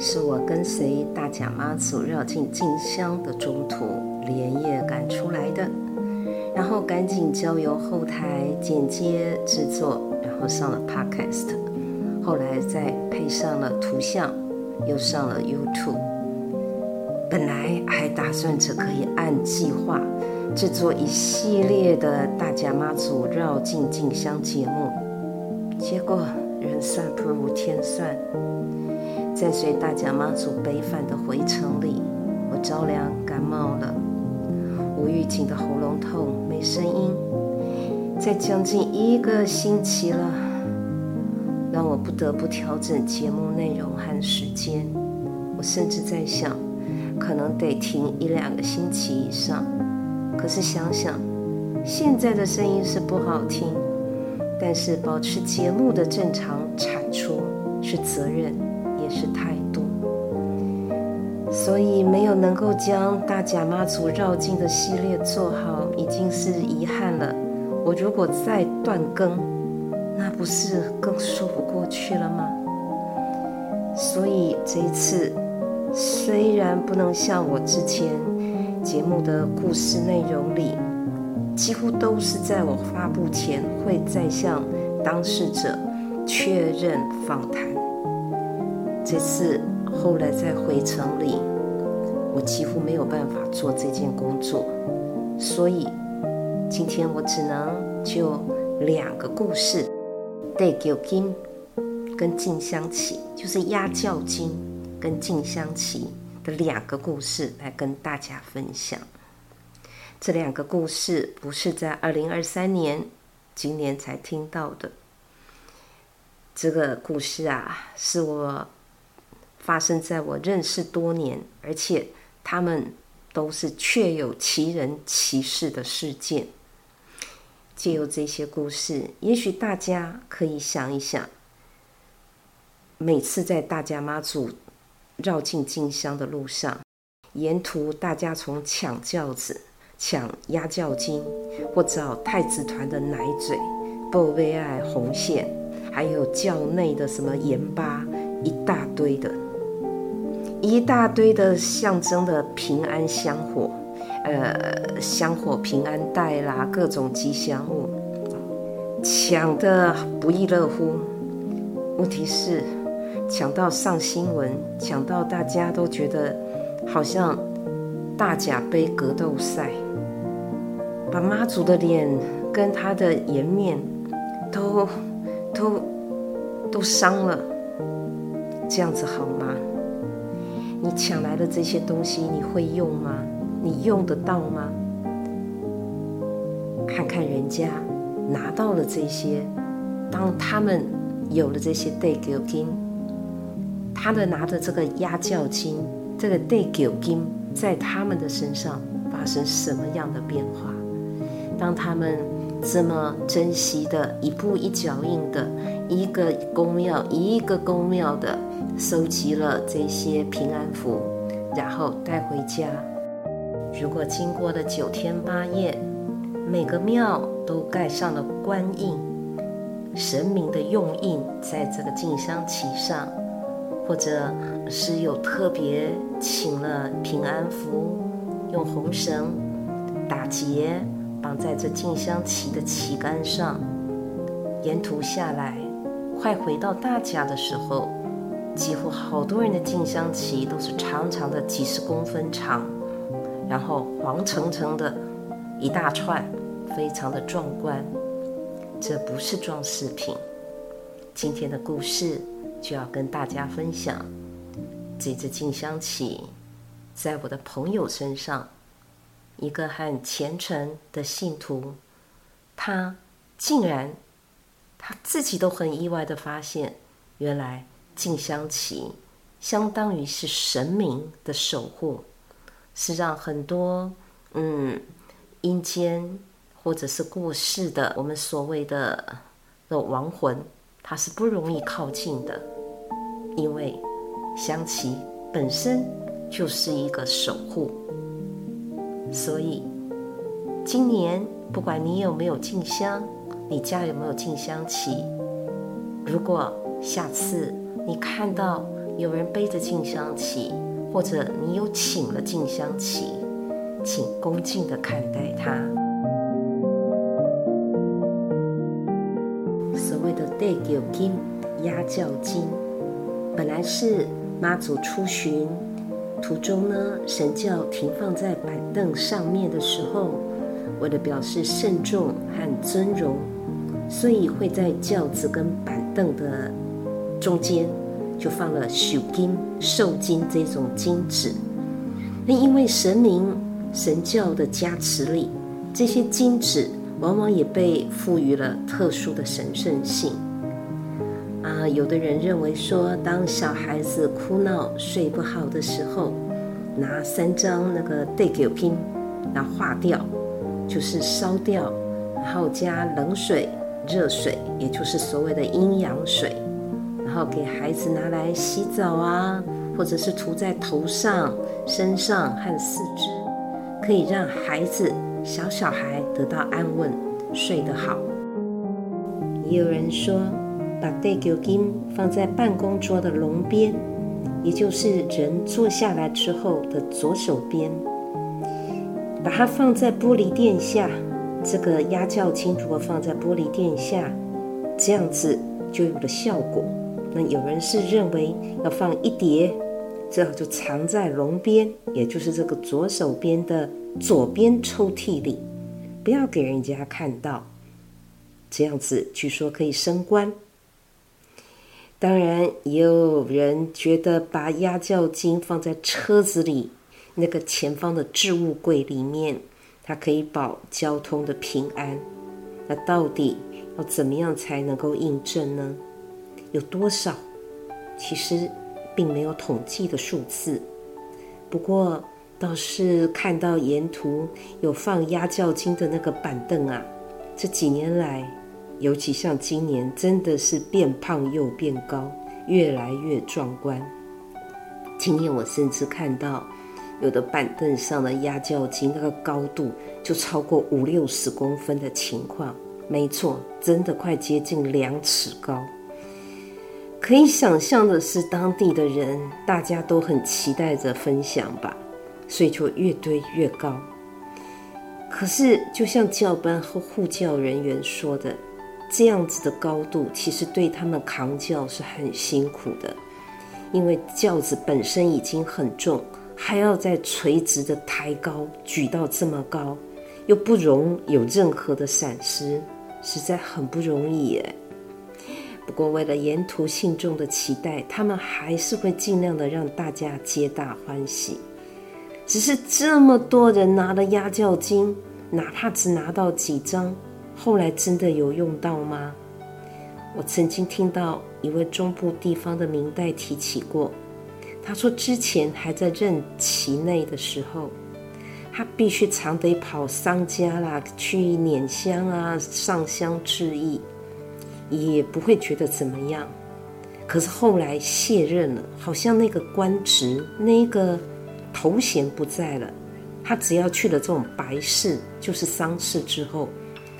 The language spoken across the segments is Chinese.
是我跟随大甲妈祖绕境进香的中途连夜赶出来的，然后赶紧交由后台剪接制作，然后上了 Podcast，后来再配上了图像，又上了 YouTube。本来还打算着可以按计划制作一系列的大甲妈祖绕境进香节目，结果。人算不如天算，在随大甲妈祖北返的回程里，我着凉感冒了，无预警的喉咙痛，没声音，在将近一个星期了，让我不得不调整节目内容和时间。我甚至在想，可能得停一两个星期以上。可是想想，现在的声音是不好听。但是保持节目的正常产出是责任，是太多。所以没有能够将大甲妈祖绕境的系列做好，已经是遗憾了。我如果再断更，那不是更说不过去了吗？所以这一次，虽然不能像我之前节目的故事内容里。几乎都是在我发布前会再向当事者确认访谈。这次后来在回程里，我几乎没有办法做这件工作，所以今天我只能就两个故事：地求金跟静香旗，就是压轿金跟静香旗的两个故事来跟大家分享。这两个故事不是在二零二三年，今年才听到的。这个故事啊，是我发生在我认识多年，而且他们都是确有其人其事的事件。借由这些故事，也许大家可以想一想，每次在大甲妈祖绕境进香的路上，沿途大家从抢轿子。抢压轿金，或找太子团的奶嘴、布威爱红线，还有轿内的什么盐巴，一大堆的，一大堆的象征的平安香火，呃，香火平安袋啦，各种吉祥物，抢的不亦乐乎。问题是，抢到上新闻，抢到大家都觉得好像大甲杯格斗赛。把妈祖的脸跟他的颜面都都都伤了，这样子好吗？你抢来的这些东西，你会用吗？你用得到吗？看看人家拿到了这些，当他们有了这些地求金，他们拿着这个压轿金，这个地求金在他们的身上发生什么样的变化？当他们这么珍惜的，一步一脚印的，一个宫庙一个宫庙的收集了这些平安符，然后带回家。如果经过了九天八夜，每个庙都盖上了官印，神明的用印在这个进香旗上，或者是有特别请了平安符，用红绳打结。绑在这进香旗的旗杆上，沿途下来，快回到大家的时候，几乎好多人的静香旗都是长长的几十公分长，然后黄澄澄的一大串，非常的壮观。这不是装饰品。今天的故事就要跟大家分享这支静香旗，在我的朋友身上。一个很虔诚的信徒，他竟然他自己都很意外的发现，原来静香旗相当于是神明的守护，是让很多嗯阴间或者是过世的我们所谓的的亡魂，它是不容易靠近的，因为香旗本身就是一个守护，所以今年不管你有没有进香，你家有没有进香旗，如果下次你看到有人背着进香旗，或者你有请了进香旗，请恭敬地看待它。所谓的地求金压轿金，本来是妈祖出巡途中呢，神轿停放在板凳上面的时候，为了表示慎重和尊荣，所以会在轿子跟板凳的中间。就放了属金、寿金这种金纸，那因为神明、神教的加持力，这些金纸往往也被赋予了特殊的神圣性。啊，有的人认为说，当小孩子哭闹、睡不好的时候，拿三张那个地球拼，然后化掉，就是烧掉，然后加冷水、热水，也就是所谓的阴阳水。然后给孩子拿来洗澡啊，或者是涂在头上、身上和四肢，可以让孩子、小小孩得到安稳，睡得好。也有人说，把地球金放在办公桌的龙边，也就是人坐下来之后的左手边，把它放在玻璃垫下。这个压轿金如果放在玻璃垫下，这样子就有了效果。那有人是认为要放一叠，最好就藏在笼边，也就是这个左手边的左边抽屉里，不要给人家看到。这样子据说可以升官。当然，也有人觉得把压轿金放在车子里那个前方的置物柜里面，它可以保交通的平安。那到底要怎么样才能够印证呢？有多少？其实并没有统计的数字。不过倒是看到沿途有放压轿金的那个板凳啊，这几年来，尤其像今年，真的是变胖又变高，越来越壮观。今年我甚至看到有的板凳上的压轿筋那个高度就超过五六十公分的情况。没错，真的快接近两尺高。可以想象的是，当地的人大家都很期待着分享吧，所以就越堆越高。可是，就像教班和护轿人员说的，这样子的高度其实对他们扛轿是很辛苦的，因为轿子本身已经很重，还要再垂直的抬高举到这么高，又不容有任何的闪失，实在很不容易耶。不过，为了沿途信众的期待，他们还是会尽量的让大家皆大欢喜。只是这么多人拿了压轿金，哪怕只拿到几张，后来真的有用到吗？我曾经听到一位中部地方的明代提起过，他说之前还在任期内的时候，他必须常得跑商家啦，去拈香啊，上香致意。也不会觉得怎么样，可是后来卸任了，好像那个官职、那个头衔不在了。他只要去了这种白事，就是丧事之后，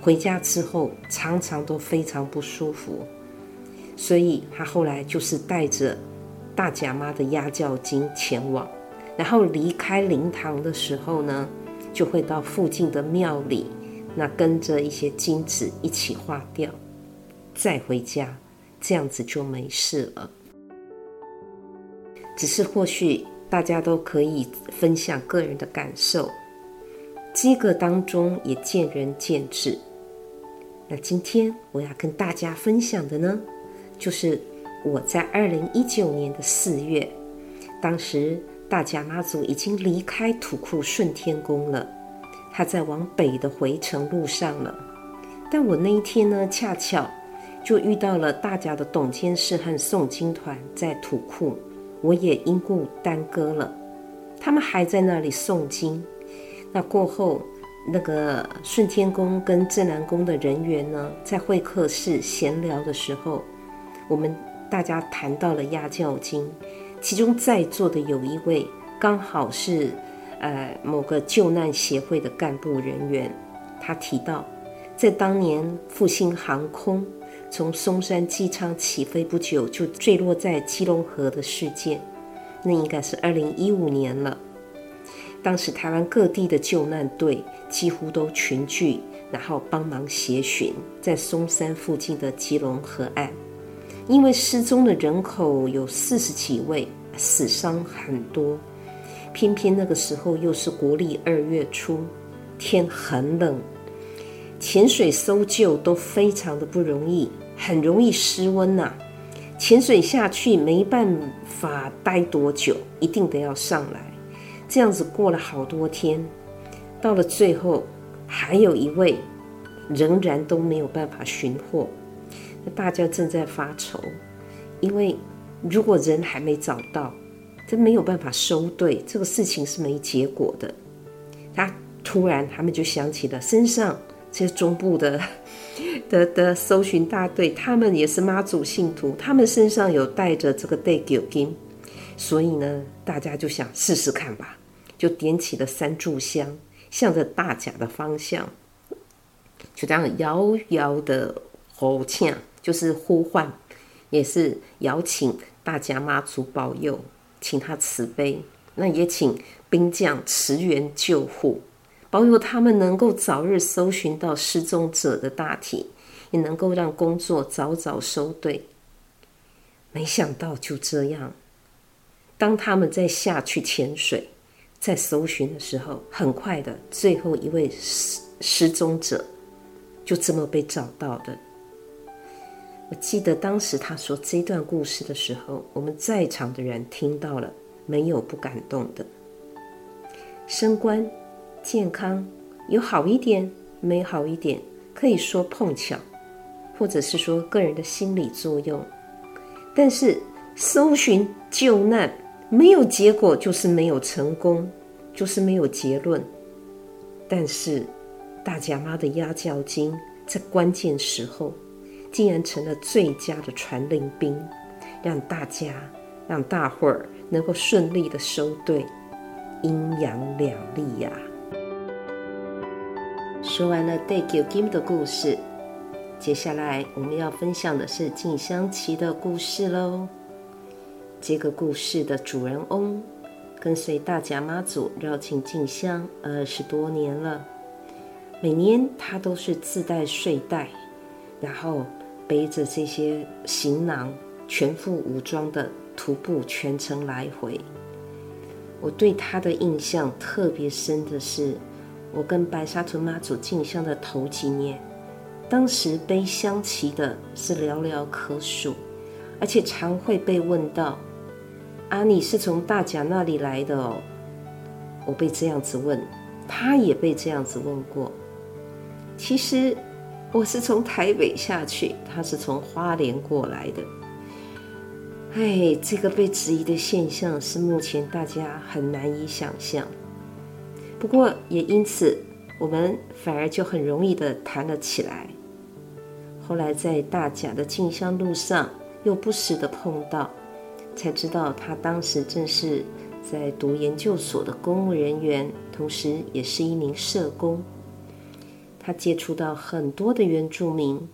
回家之后常常都非常不舒服，所以他后来就是带着大甲妈的压轿金前往，然后离开灵堂的时候呢，就会到附近的庙里，那跟着一些金纸一起化掉。再回家，这样子就没事了。只是或许大家都可以分享个人的感受，这个当中也见仁见智。那今天我要跟大家分享的呢，就是我在二零一九年的四月，当时大甲妈祖已经离开土库顺天宫了，他在往北的回程路上了。但我那一天呢，恰巧。就遇到了大甲的董监事和诵经团在土库，我也因故耽搁了。他们还在那里诵经。那过后，那个顺天宫跟镇南宫的人员呢，在会客室闲聊的时候，我们大家谈到了压轿经。其中在座的有一位刚好是呃某个救难协会的干部人员，他提到，在当年复兴航空从松山机舱起飞不久就坠落在基隆河的事件，那应该是二零一五年了。当时台湾各地的救难队几乎都群聚，然后帮忙协寻在松山附近的基隆河岸，因为失踪的人口有四十几位，死伤很多。偏偏那个时候又是国历二月初，天很冷，潜水搜救都非常的不容易，很容易失温呐。潜水下去没办法待多久，一定得要上来。这样子过了好多天，到了最后，还有一位仍然都没有办法寻获。大家正在发愁，因为如果人还没找到，这没有办法收队，这个事情是没结果的。他突然，他们就想起了身上这些中部的 的的搜寻大队，他们也是妈祖信徒，他们身上有带着这个地求金，所以呢，大家就想试试看吧。就点起了三炷香，向着大甲的方向，就这样遥遥的吼呛，就是呼唤，也是邀请大家妈祖保佑，请他慈悲。那也请兵将驰援救护，保佑他们能够早日搜寻到失踪者的大体，也能够让工作早早收队。没想到就这样，当他们再下去潜水。在搜寻的时候，很快的，最后一位失失踪者就这么被找到的。我记得当时他说这段故事的时候，我们在场的人听到了，没有不感动的。升官、健康有好一点，没好一点，可以说碰巧，或者是说个人的心理作用。但是搜寻救难。没有结果就是没有成功，就是没有结论。但是大甲妈的压轿经在关键时候，竟然成了最佳的传令兵，让大家、让大伙儿能够顺利的收队，阴阳两立呀、啊。说完了地求经的故事，接下来我们要分享的是静香旗的故事喽。这个故事的主人翁跟随大甲妈祖绕境静香二十多年了，每年他都是自带睡袋，然后背着这些行囊，全副武装的徒步全程来回。我对他的印象特别深的是，我跟白沙屯妈祖进香的头几年，当时背香旗的是寥寥可数，而且常会被问到。啊，你是从大甲那里来的哦？我被这样子问，他也被这样子问过。其实我是从台北下去，他是从花莲过来的。哎，这个被质疑的现象是目前大家很难以想象。不过也因此，我们反而就很容易的谈了起来。后来在大甲的进香路上，又不时的碰到。才知道他当时正是在读研究所的公务人员，同时也是一名社工。他接触到很多的原住民，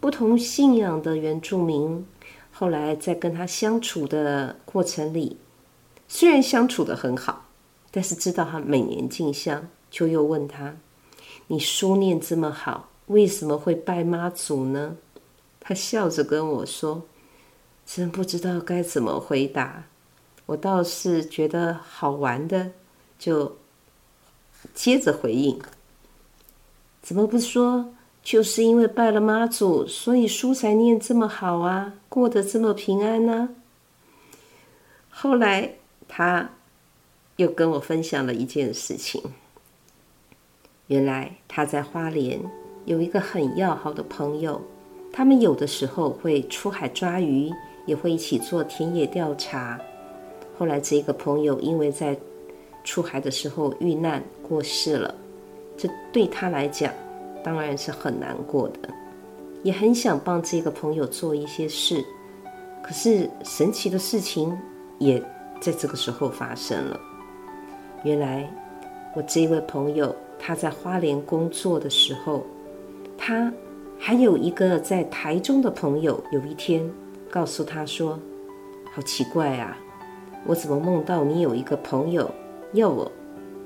不同信仰的原住民。后来在跟他相处的过程里，虽然相处得很好，但是知道他每年进香，就又问他：“你书念这么好，为什么会拜妈祖呢？”他笑着跟我说。真不知道该怎么回答，我倒是觉得好玩的，就接着回应。怎么不说？就是因为拜了妈祖，所以书才念这么好啊，过得这么平安呢、后来他又跟我分享了一件事情，原来他在花莲有一个很要好的朋友，他们有的时候会出海抓鱼。也会一起做田野调查，后来这个朋友因为在出海的时候遇难过世了，这对他来讲当然是很难过的，也很想帮这个朋友做一些事。可是神奇的事情也在这个时候发生了。原来我这位朋友他在花莲工作的时候，他还有一个在台中的朋友，有一天告诉他说：“好奇怪啊，我怎么梦到你有一个朋友要我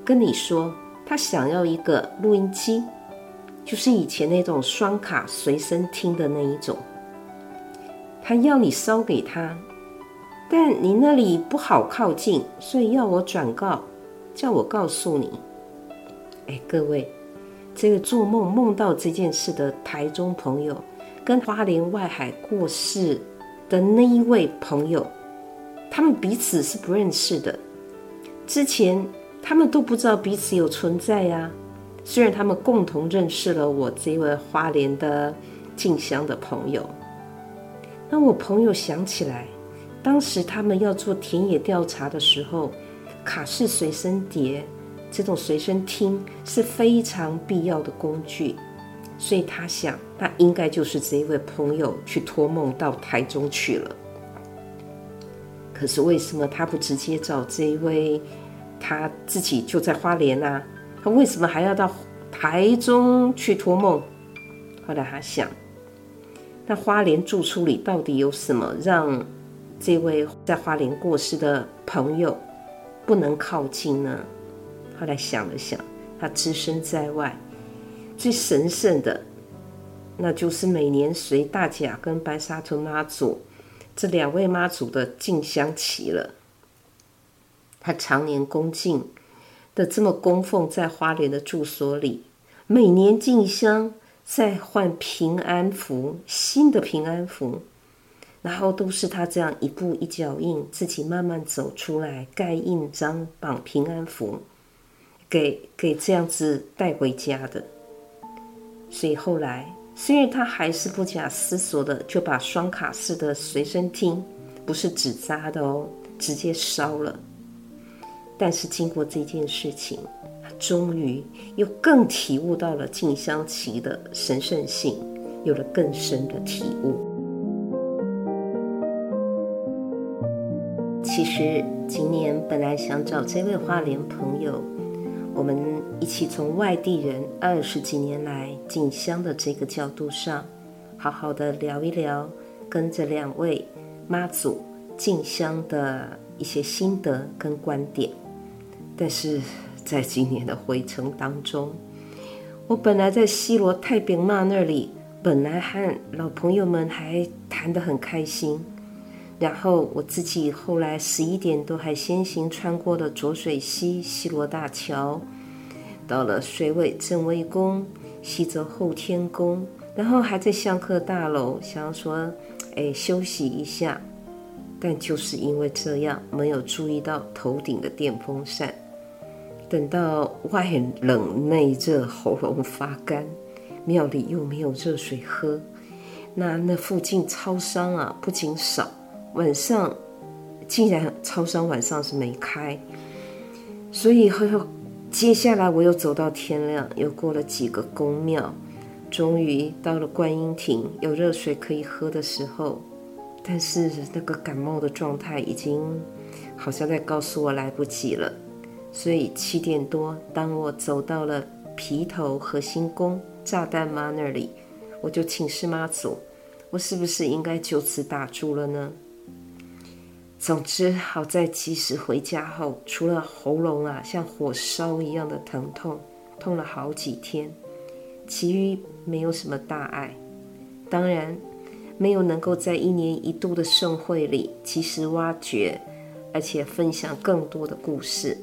跟你说，他想要一个录音机，就是以前那种双卡随身听的那一种。”他要你烧给他，但你那里不好靠近，所以要我转告，叫我告诉你。哎，各位，这个做梦梦到这件事的台中朋友，跟花莲外海过世的那一位朋友，他们彼此是不认识的。之前他们都不知道彼此有存在呀。虽然他们共同认识了我这位花莲的静香的朋友。那我朋友想起来，当时他们要做田野调查的时候，卡式随身碟这种随身听是非常必要的工具，所以他想，那应该就是这一位朋友去托梦到台中去了。可是为什么他不直接找这一位？他自己就在花莲啊，他为什么还要到台中去托梦？后来他想。那花莲住处里到底有什么让这位在花莲过世的朋友不能靠近呢？后来想了想，他只身在外，最神圣的，那就是每年随大甲跟白沙屯妈祖这两位妈祖的进香旗了。他常年恭敬的这么供奉在花莲的住所里，每年进香。再换平安符，新的平安符，然后都是他这样一步一脚印，自己慢慢走出来，盖印章、绑平安符，给给这样子带回家的。所以后来，虽然他还是不假思索的就把双卡式的随身听，不是纸扎的哦，直接烧了。但是经过这件事情。他终于又更体悟到了静香旗的神圣性，有了更深的体悟。其实今年本来想找这位花莲朋友，我们一起从外地人二十几年来进香的这个角度上，好好的聊一聊，跟这两位妈祖静香的一些心得跟观点，但是。在今年的回程当中，我本来在西罗太平妈那里，本来和老朋友们还谈得很开心。然后我自己后来十一点多还先行穿过了浊水溪西罗大桥，到了水尾镇威宫、西泽后天宫，然后还在香客大楼想要说，哎，休息一下。但就是因为这样，没有注意到头顶的电风扇。等到外冷内热，喉咙发干，庙里又没有热水喝，那那附近超商啊不仅少，晚上竟然超商晚上是没开，所以后接下来我又走到天亮，又过了几个宫庙，终于到了观音亭有热水可以喝的时候，但是那个感冒的状态已经好像在告诉我来不及了。所以七点多，当我走到了皮头核心宫炸弹妈那里，我就请示妈祖，我是不是应该就此打住了呢？总之，好在及时回家后，除了喉咙啊像火烧一样的疼痛，痛了好几天，其余没有什么大碍。当然，没有能够在一年一度的盛会里及时挖掘，而且分享更多的故事。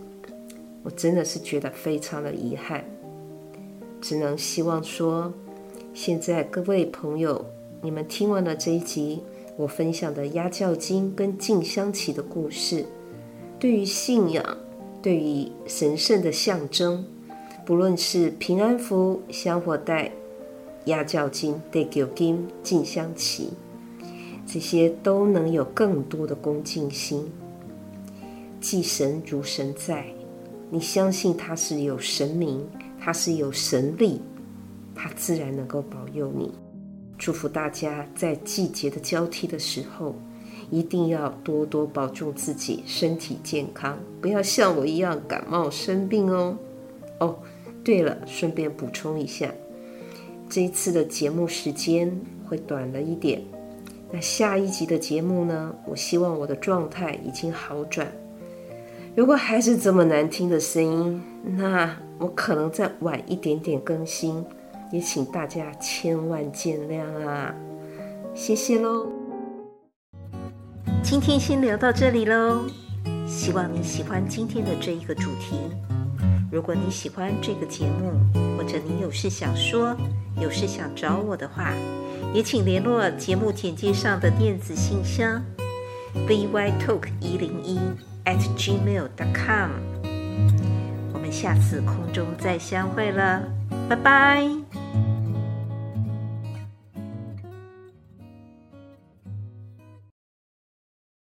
我真的是觉得非常的遗憾，只能希望说，现在各位朋友，你们听完了这一集我分享的压轿经跟静香旗的故事，对于信仰，对于神圣的象征，不论是平安符、香火袋、压轿经、地球经、静香旗，这些都能有更多的恭敬心。祭神如神在，你相信他是有神明，他是有神力，他自然能够保佑你。祝福大家在季节的交替的时候，一定要多多保重自己，身体健康，不要像我一样感冒生病哦。哦，对了，顺便补充一下，这一次的节目时间会短了一点。那下一集的节目呢？我希望我的状态已经好转。如果还是这么难听的声音，那我可能再晚一点点更新，也请大家千万见谅啊！谢谢喽。今天先聊到这里喽，希望你喜欢今天的这一个主题。如果你喜欢这个节目，或者你有事想说，有事想找我的话，也请联络节目简介上的电子信箱 vytalk 一零一 at gmail dot com。我们下次空中再相会了，拜拜。